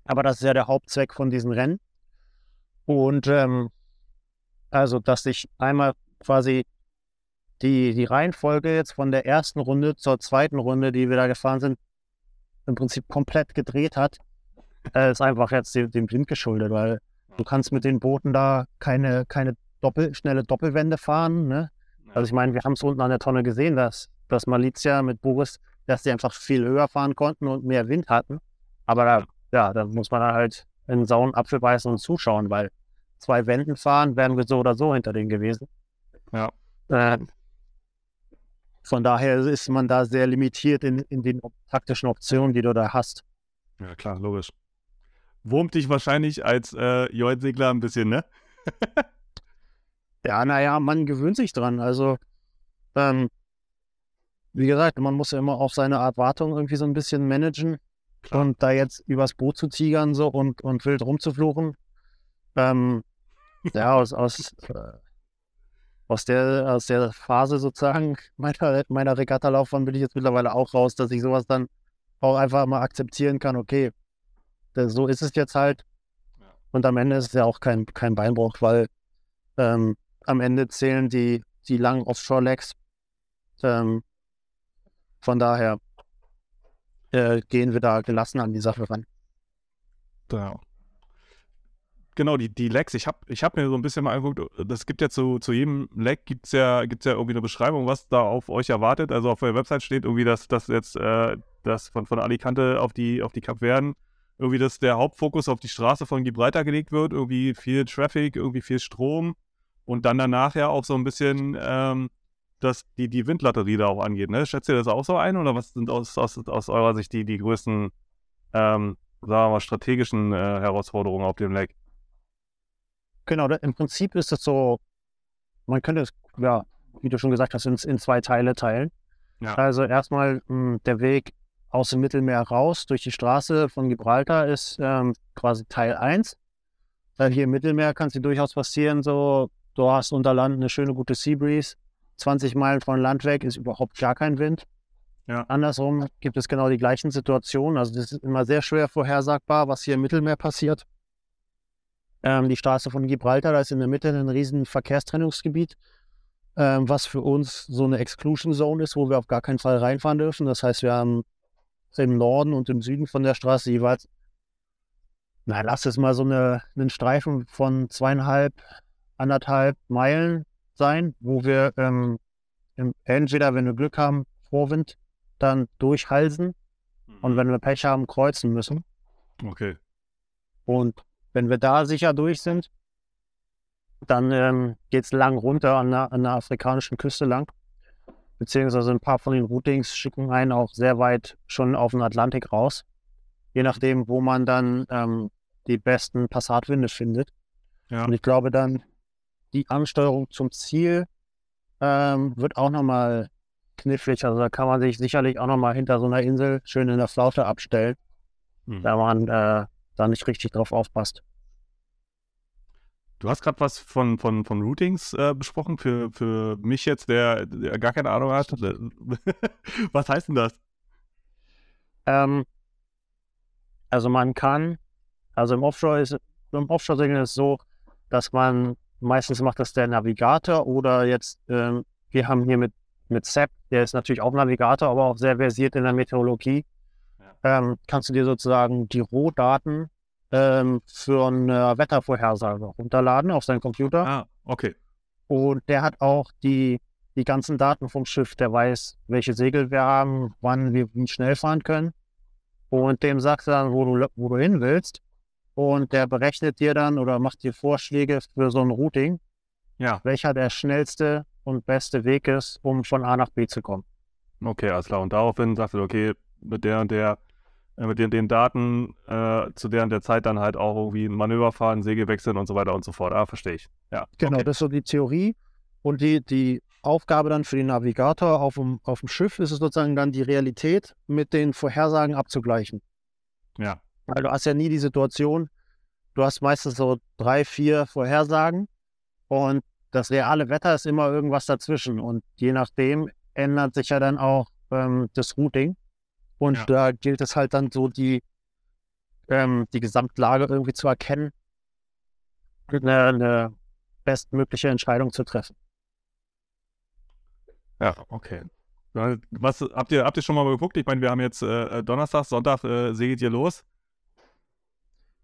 aber das ist ja der Hauptzweck von diesen Rennen. Und ähm, also, dass sich einmal quasi die, die Reihenfolge jetzt von der ersten Runde zur zweiten Runde, die wir da gefahren sind, im Prinzip komplett gedreht hat, äh, ist einfach jetzt dem, dem Wind geschuldet, weil du kannst mit den Booten da keine, keine Doppel, schnelle Doppelwände fahren. Ne? Also ich meine, wir haben es unten an der Tonne gesehen, dass, dass Malizia mit Boris, dass die einfach viel höher fahren konnten und mehr Wind hatten. Aber da, ja, da muss man dann halt in den sauren Apfel beißen und zuschauen, weil zwei Wänden fahren, wären wir so oder so hinter denen gewesen. Ja. Äh, von daher ist man da sehr limitiert in, in den taktischen Optionen, die du da hast. Ja, klar, logisch. Wurmt dich wahrscheinlich als äh, Joint-Segler ein bisschen, ne? Ja, naja, man gewöhnt sich dran. Also, ähm, wie gesagt, man muss ja immer auch seine Erwartungen irgendwie so ein bisschen managen. Und da jetzt übers Boot zu tigern so und, und wild rumzufluchen, ähm, ja, aus, aus, äh, aus, der, aus der Phase sozusagen meiner, meiner Regattalaufbahn bin ich jetzt mittlerweile auch raus, dass ich sowas dann auch einfach mal akzeptieren kann, okay, das, so ist es jetzt halt. Und am Ende ist es ja auch kein, kein Beinbruch, weil ähm, am Ende zählen die, die langen Offshore-Legs. Ähm, von daher äh, gehen wir da gelassen an die Sache ran. Ja. Genau, die, die Legs, ich habe ich hab mir so ein bisschen mal angeguckt, das gibt ja zu, zu jedem Leg gibt's ja, gibt's ja irgendwie eine Beschreibung, was da auf euch erwartet. Also auf der Website steht irgendwie, dass das jetzt äh, das von, von Alicante auf die, auf die Kapverden, irgendwie, dass der Hauptfokus auf die Straße von Gibraltar gelegt wird, irgendwie viel Traffic, irgendwie viel Strom und dann danach ja auch so ein bisschen ähm, dass die, die Windlatterie da auch angeht. Ne? Schätzt ihr das auch so ein oder was sind aus, aus, aus eurer Sicht die, die größten, ähm, sagen wir mal, strategischen äh, Herausforderungen auf dem Leck? Genau, im Prinzip ist es so, man könnte es, ja, wie du schon gesagt hast, in, in zwei Teile teilen. Ja. Also erstmal mh, der Weg aus dem Mittelmeer raus durch die Straße von Gibraltar ist ähm, quasi Teil 1. Weil hier im Mittelmeer kann es dir durchaus passieren, so, du hast unter Land eine schöne gute Sea Breeze, 20 Meilen von Land weg ist überhaupt gar kein Wind. Ja. Andersrum gibt es genau die gleichen Situationen. Also das ist immer sehr schwer vorhersagbar, was hier im Mittelmeer passiert. Ähm, die Straße von Gibraltar, da ist in der Mitte ein riesen Verkehrstrennungsgebiet, ähm, was für uns so eine Exclusion Zone ist, wo wir auf gar keinen Fall reinfahren dürfen. Das heißt, wir haben im Norden und im Süden von der Straße jeweils, na, lass es mal so eine, einen Streifen von zweieinhalb, anderthalb Meilen sein, wo wir ähm, im, entweder, wenn wir Glück haben, Vorwind, dann durchhalsen und wenn wir Pech haben, kreuzen müssen. Okay. Und wenn wir da sicher durch sind, dann ähm, geht es lang runter an der, an der afrikanischen Küste lang. Beziehungsweise ein paar von den Routings schicken einen auch sehr weit schon auf den Atlantik raus. Je nachdem, wo man dann ähm, die besten Passatwinde findet. Ja. Und ich glaube dann, die Ansteuerung zum Ziel ähm, wird auch nochmal knifflig. Also da kann man sich sicherlich auch nochmal hinter so einer Insel schön in der Flaute abstellen, Mhm. wenn man äh, da nicht richtig drauf aufpasst. Du hast gerade was von, von, von Routings äh, besprochen, für, für mich jetzt, der, der gar keine Ahnung hat. was heißt denn das? Ähm, also man kann, also im Offshore ist, im Offshore-Segeln ist es so, dass man, meistens macht das der Navigator oder jetzt, ähm, wir haben hier mit, mit Sepp, der ist natürlich auch Navigator, aber auch sehr versiert in der Meteorologie, ähm, kannst du dir sozusagen die Rohdaten ähm, für eine Wettervorhersage runterladen auf seinen Computer. Ah, okay. Und der hat auch die, die ganzen Daten vom Schiff. Der weiß, welche Segel wir haben, wann wir wie schnell fahren können. Und dem sagst du dann, wo du, wo du hin willst. Und der berechnet dir dann oder macht dir Vorschläge für so ein Routing, Ja, welcher der schnellste und beste Weg ist, um von A nach B zu kommen. okay, alles klar. Und daraufhin sagst du, okay, mit der und der, mit den, den Daten äh, zu der und der Zeit dann halt auch irgendwie ein Manöver fahren, Segel wechseln und so weiter und so fort. Ah, verstehe ich. Ja. Genau, okay. das ist so die Theorie. Und die, die Aufgabe dann für den Navigator auf dem, auf dem Schiff ist es sozusagen dann die Realität mit den Vorhersagen abzugleichen. Ja. Weil du hast ja nie die Situation, du hast meistens so drei, vier Vorhersagen und das reale Wetter ist immer irgendwas dazwischen und je nachdem ändert sich ja dann auch ähm, das Routing und Ja. da gilt es halt dann so die, ähm, die Gesamtlage irgendwie zu erkennen, eine, eine bestmögliche Entscheidung zu treffen. Ja, okay. Was, habt, ihr, habt ihr schon mal geguckt? Ich meine, wir haben jetzt äh, Donnerstag, Sonntag äh, segelt ihr los.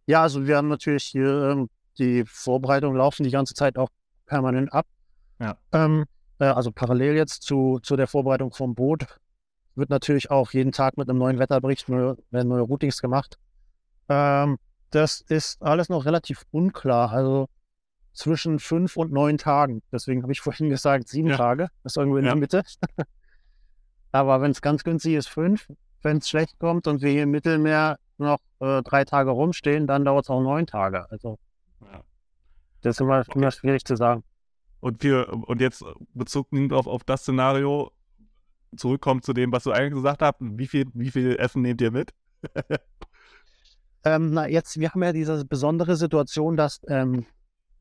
Ja, also wir haben natürlich hier ähm, die Vorbereitungen laufen die ganze Zeit auch permanent ab. Ja. Ähm, äh, also parallel jetzt zu, zu der Vorbereitung vom Boot wird natürlich auch jeden Tag mit einem neuen Wetterbericht neue, werden neue Routings gemacht. Ähm, das ist alles noch relativ unklar. Also zwischen fünf und neun Tagen. Deswegen habe ich vorhin gesagt, sieben Ja. Tage. Das ist irgendwo in Ja. der Mitte. Aber wenn es ganz günstig ist, fünf. Wenn es schlecht kommt und wir hier im Mittelmeer noch äh, drei Tage rumstehen, dann dauert es auch neun Tage. Also Ja. das ist immer, immer schwierig zu sagen. Und, wir, und jetzt Bezug nimmt auf, auf das Szenario, zurückkommt zu dem, was du eigentlich gesagt hast. Wie viel, wie viel Essen nehmt ihr mit? Ähm, na, jetzt, wir haben ja diese besondere Situation, dass, ähm,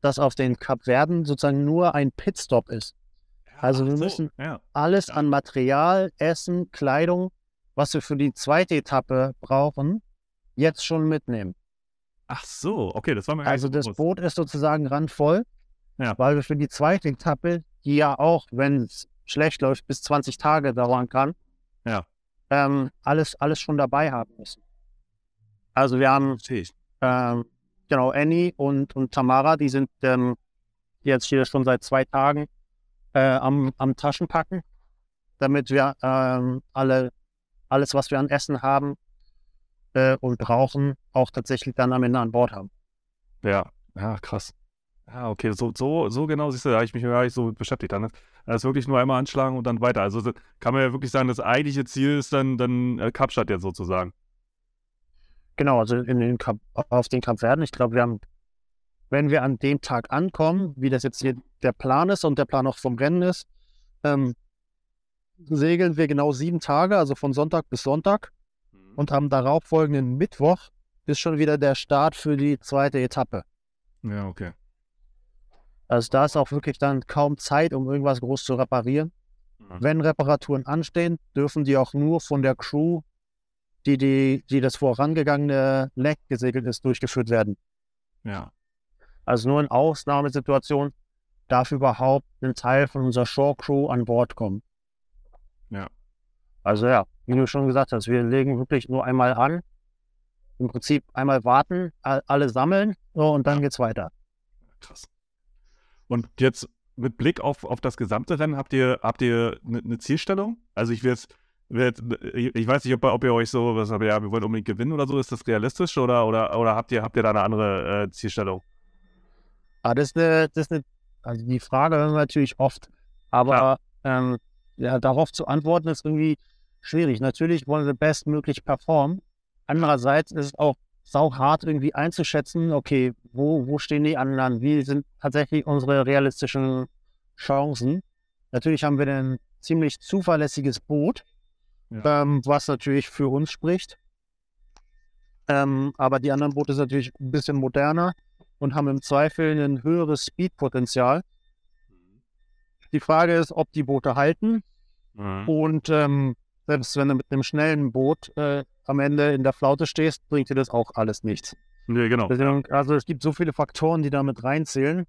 dass auf den Kapverden sozusagen nur ein Pitstop ist. Also wir so, müssen Ja. alles Ja. an Material, Essen, Kleidung, was wir für die zweite Etappe brauchen, jetzt schon mitnehmen. Ach so, okay, das war mir Also das bewusst. Boot ist sozusagen randvoll, Ja. weil wir für die zweite Etappe, die ja auch, wenn es schlecht läuft, bis 20 Tage dauern kann, Ja. ähm, alles, alles schon dabei haben müssen. Also wir haben ähm, genau Annie und, und Tamara, die sind ähm, jetzt hier schon seit zwei Tagen äh, am, am Taschenpacken, damit wir ähm, alle, alles, was wir an Essen haben äh, und brauchen, auch tatsächlich dann am Ende an Bord haben. Ja, ja, krass. Ja, okay, so, so, so genau siehst du, da habe ich mich gar nicht so beschäftigt. Dann das ist wirklich nur einmal anschlagen und dann weiter. Also so- kann man ja wirklich sagen, das eigentliche Ziel ist dann, dann äh, Kapstadt jetzt sozusagen. Genau, also in den Kap auf den Kapverden. Ich glaube, wir haben, wenn wir an dem Tag ankommen, wie das jetzt hier der Plan ist und der Plan auch vom Rennen ist, ähm, segeln wir genau sieben Tage, also von Sonntag bis Sonntag. Und am darauffolgenden Mittwoch ist schon wieder der Start für die zweite Etappe. Ja, okay. Also da ist auch wirklich dann kaum Zeit, um irgendwas groß zu reparieren. Mhm. Wenn Reparaturen anstehen, dürfen die auch nur von der Crew, die, die, die das vorangegangene Leck gesegelt ist, durchgeführt werden. Ja. Also nur in Ausnahmesituationen darf überhaupt ein Teil von unserer Shore Crew an Bord kommen. Ja. Also ja, wie du schon gesagt hast, wir legen wirklich nur einmal an. Im Prinzip einmal warten, alle sammeln so, und dann Ja. geht's weiter. Krass. Und jetzt mit Blick auf, auf das gesamte Rennen, habt ihr, habt ihr eine ne Zielstellung? Also ich will jetzt, ich weiß nicht, ob, ihr- ob ihr euch so, was habt ja, wir wollen unbedingt gewinnen oder so, ist das realistisch oder, oder, oder habt ihr, habt ihr da eine andere äh, Zielstellung? Ah, das ist eine, das ist eine, also die Frage hören wir natürlich oft, aber ähm, ja, darauf zu antworten ist irgendwie schwierig. Natürlich wollen wir bestmöglich performen. Andererseits ist es auch sau hart irgendwie einzuschätzen, okay, wo, wo stehen die anderen? Wie sind tatsächlich unsere realistischen Chancen? Natürlich haben wir ein ziemlich zuverlässiges Boot, Ja. ähm, was natürlich für uns spricht. Ähm, aber die anderen Boote sind natürlich ein bisschen moderner und haben im Zweifel ein höheres Speedpotenzial. Die Frage ist, ob die Boote halten Mhm. und ähm, selbst wenn du mit einem schnellen Boot äh, am Ende in der Flaute stehst, bringt dir das auch alles nichts. Nee, genau. Deswegen, also es gibt so viele Faktoren, die damit reinzählen.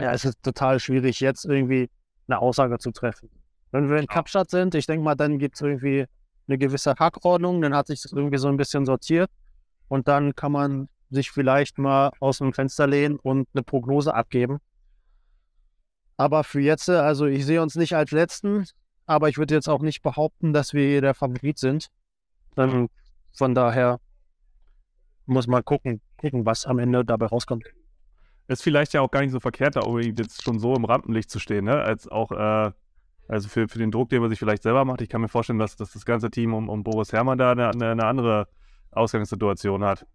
Ja, es ist total schwierig, jetzt irgendwie eine Aussage zu treffen. Wenn wir in Kapstadt sind, ich denke mal, dann gibt es irgendwie eine gewisse Hackordnung, dann hat sich das irgendwie so ein bisschen sortiert und dann kann man sich vielleicht mal aus dem Fenster lehnen und eine Prognose abgeben. Aber für jetzt, also ich sehe uns nicht als Letzten, aber ich würde jetzt auch nicht behaupten, dass wir der Favorit sind. Dann von daher muss man gucken, gucken, was am Ende dabei rauskommt. Ist vielleicht ja auch gar nicht so verkehrt, da unbedingt jetzt schon so im Rampenlicht zu stehen, ne? Als auch, äh, also für, für den Druck, den man sich vielleicht selber macht. Ich kann mir vorstellen, dass, dass das ganze Team um, um Boris Herrmann da eine, eine, andere Ausgangssituation hat.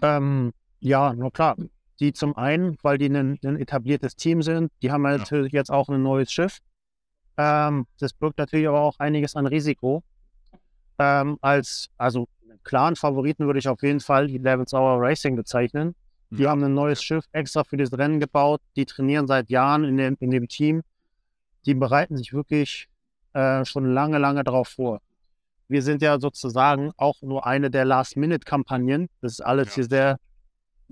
Ähm, ja, na klar. die zum einen, weil die ein, ein etabliertes Team sind, die haben natürlich jetzt auch ein neues Schiff. Ähm, das birgt natürlich aber auch einiges an Risiko. Ähm, als, also klaren Favoriten würde ich auf jeden Fall die Levels Hour Racing bezeichnen. Die Mhm. haben ein neues Schiff extra für das Rennen gebaut. Die trainieren seit Jahren in dem, in dem Team. Die bereiten sich wirklich äh, schon lange, lange darauf vor. Wir sind ja sozusagen auch nur eine der Last-Minute-Kampagnen. Das ist alles Ja. hier sehr,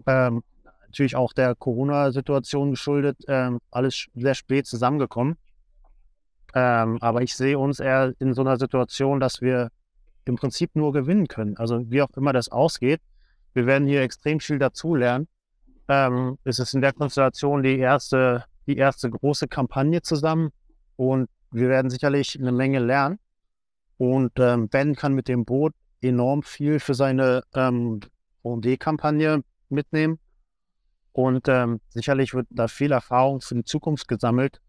ähm, natürlich auch der Corona-Situation geschuldet, ähm, alles sehr spät zusammengekommen. Ähm, aber ich sehe uns eher in so einer Situation, dass wir im Prinzip nur gewinnen können. Also wie auch immer das ausgeht, wir werden hier extrem viel dazulernen. Ähm, es ist in der Konstellation die erste, die erste große Kampagne zusammen und wir werden sicherlich eine Menge lernen. Und ähm, Ben kann mit dem Boot enorm viel für seine ähm, OMD-Kampagne mitnehmen. Und ähm, sicherlich wird da viel Erfahrung für die Zukunft gesammelt.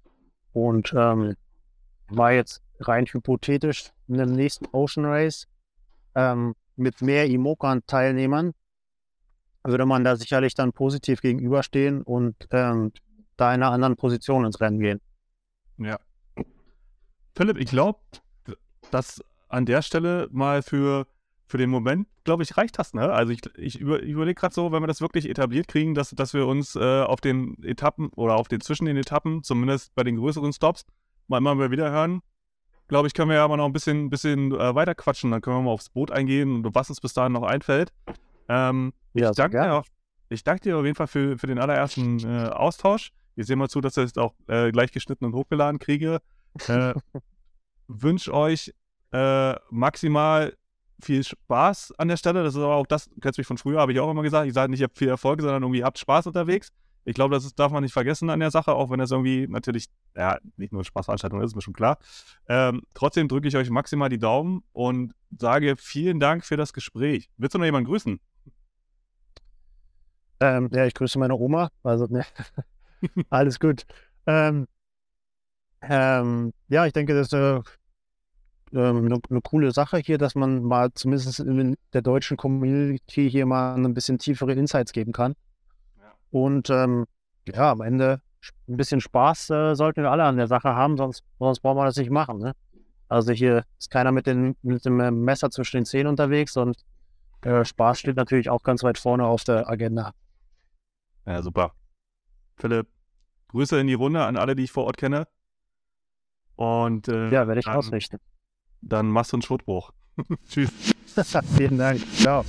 Und ähm, war jetzt rein hypothetisch in dem nächsten Ocean Race ähm, mit mehr Imokan-Teilnehmern würde man da sicherlich dann positiv gegenüberstehen und ähm, da in einer anderen Position ins Rennen gehen. Philipp, ich glaube, dass an der Stelle mal für, für den Moment, glaube ich, reicht das. Ne? Also ich, ich, über, überlege gerade so, wenn wir das wirklich etabliert kriegen, dass, dass wir uns äh, auf den Etappen oder auf den zwischen den Etappen, zumindest bei den größeren Stops, mal immer mal wieder hören. Glaube ich, können wir ja aber noch ein bisschen, bisschen äh, weiter quatschen. Dann können wir mal aufs Boot eingehen und was uns bis dahin noch einfällt. Ähm, Ja, ich, danke dir auf, ich danke dir auf jeden Fall für, für den allerersten äh, Austausch. Ich sehe mal zu, dass ich es auch äh, gleich geschnitten und hochgeladen kriege. Äh, Wünsche euch äh, maximal viel Spaß an der Stelle. Das ist aber auch das, du kennst mich von früher, habe ich auch immer gesagt. Ich sage nicht, ihr habt viel Erfolg, sondern irgendwie habt Spaß unterwegs. Ich glaube, das darf man nicht vergessen an der Sache, auch wenn das irgendwie natürlich, ja, nicht nur Spaßveranstaltung ist, ist mir schon klar. Ähm, trotzdem drücke ich euch maximal die Daumen und sage vielen Dank für das Gespräch. Willst du noch jemanden grüßen? Ähm, ja, ich grüße meine Oma. Also, ne, alles gut. Ähm, ähm, ja, ich denke, das ist äh, ähm, eine, eine coole Sache hier, dass man mal zumindest in der deutschen Community hier mal ein bisschen tiefere Insights geben kann. Und ähm, ja, am Ende ein bisschen Spaß äh, sollten wir alle an der Sache haben, sonst, sonst brauchen wir das nicht machen. Ne? Also hier ist keiner mit, den, mit dem äh, Messer zwischen den Zähnen unterwegs und äh, Spaß steht natürlich auch ganz weit vorne auf der Agenda. Ja, super. Philipp, Grüße in die Runde an alle, die ich vor Ort kenne. Und äh, Ja, werde ich dann, ausrichten. dann machst du einen Schotbruch. Tschüss. Vielen Dank. Ciao.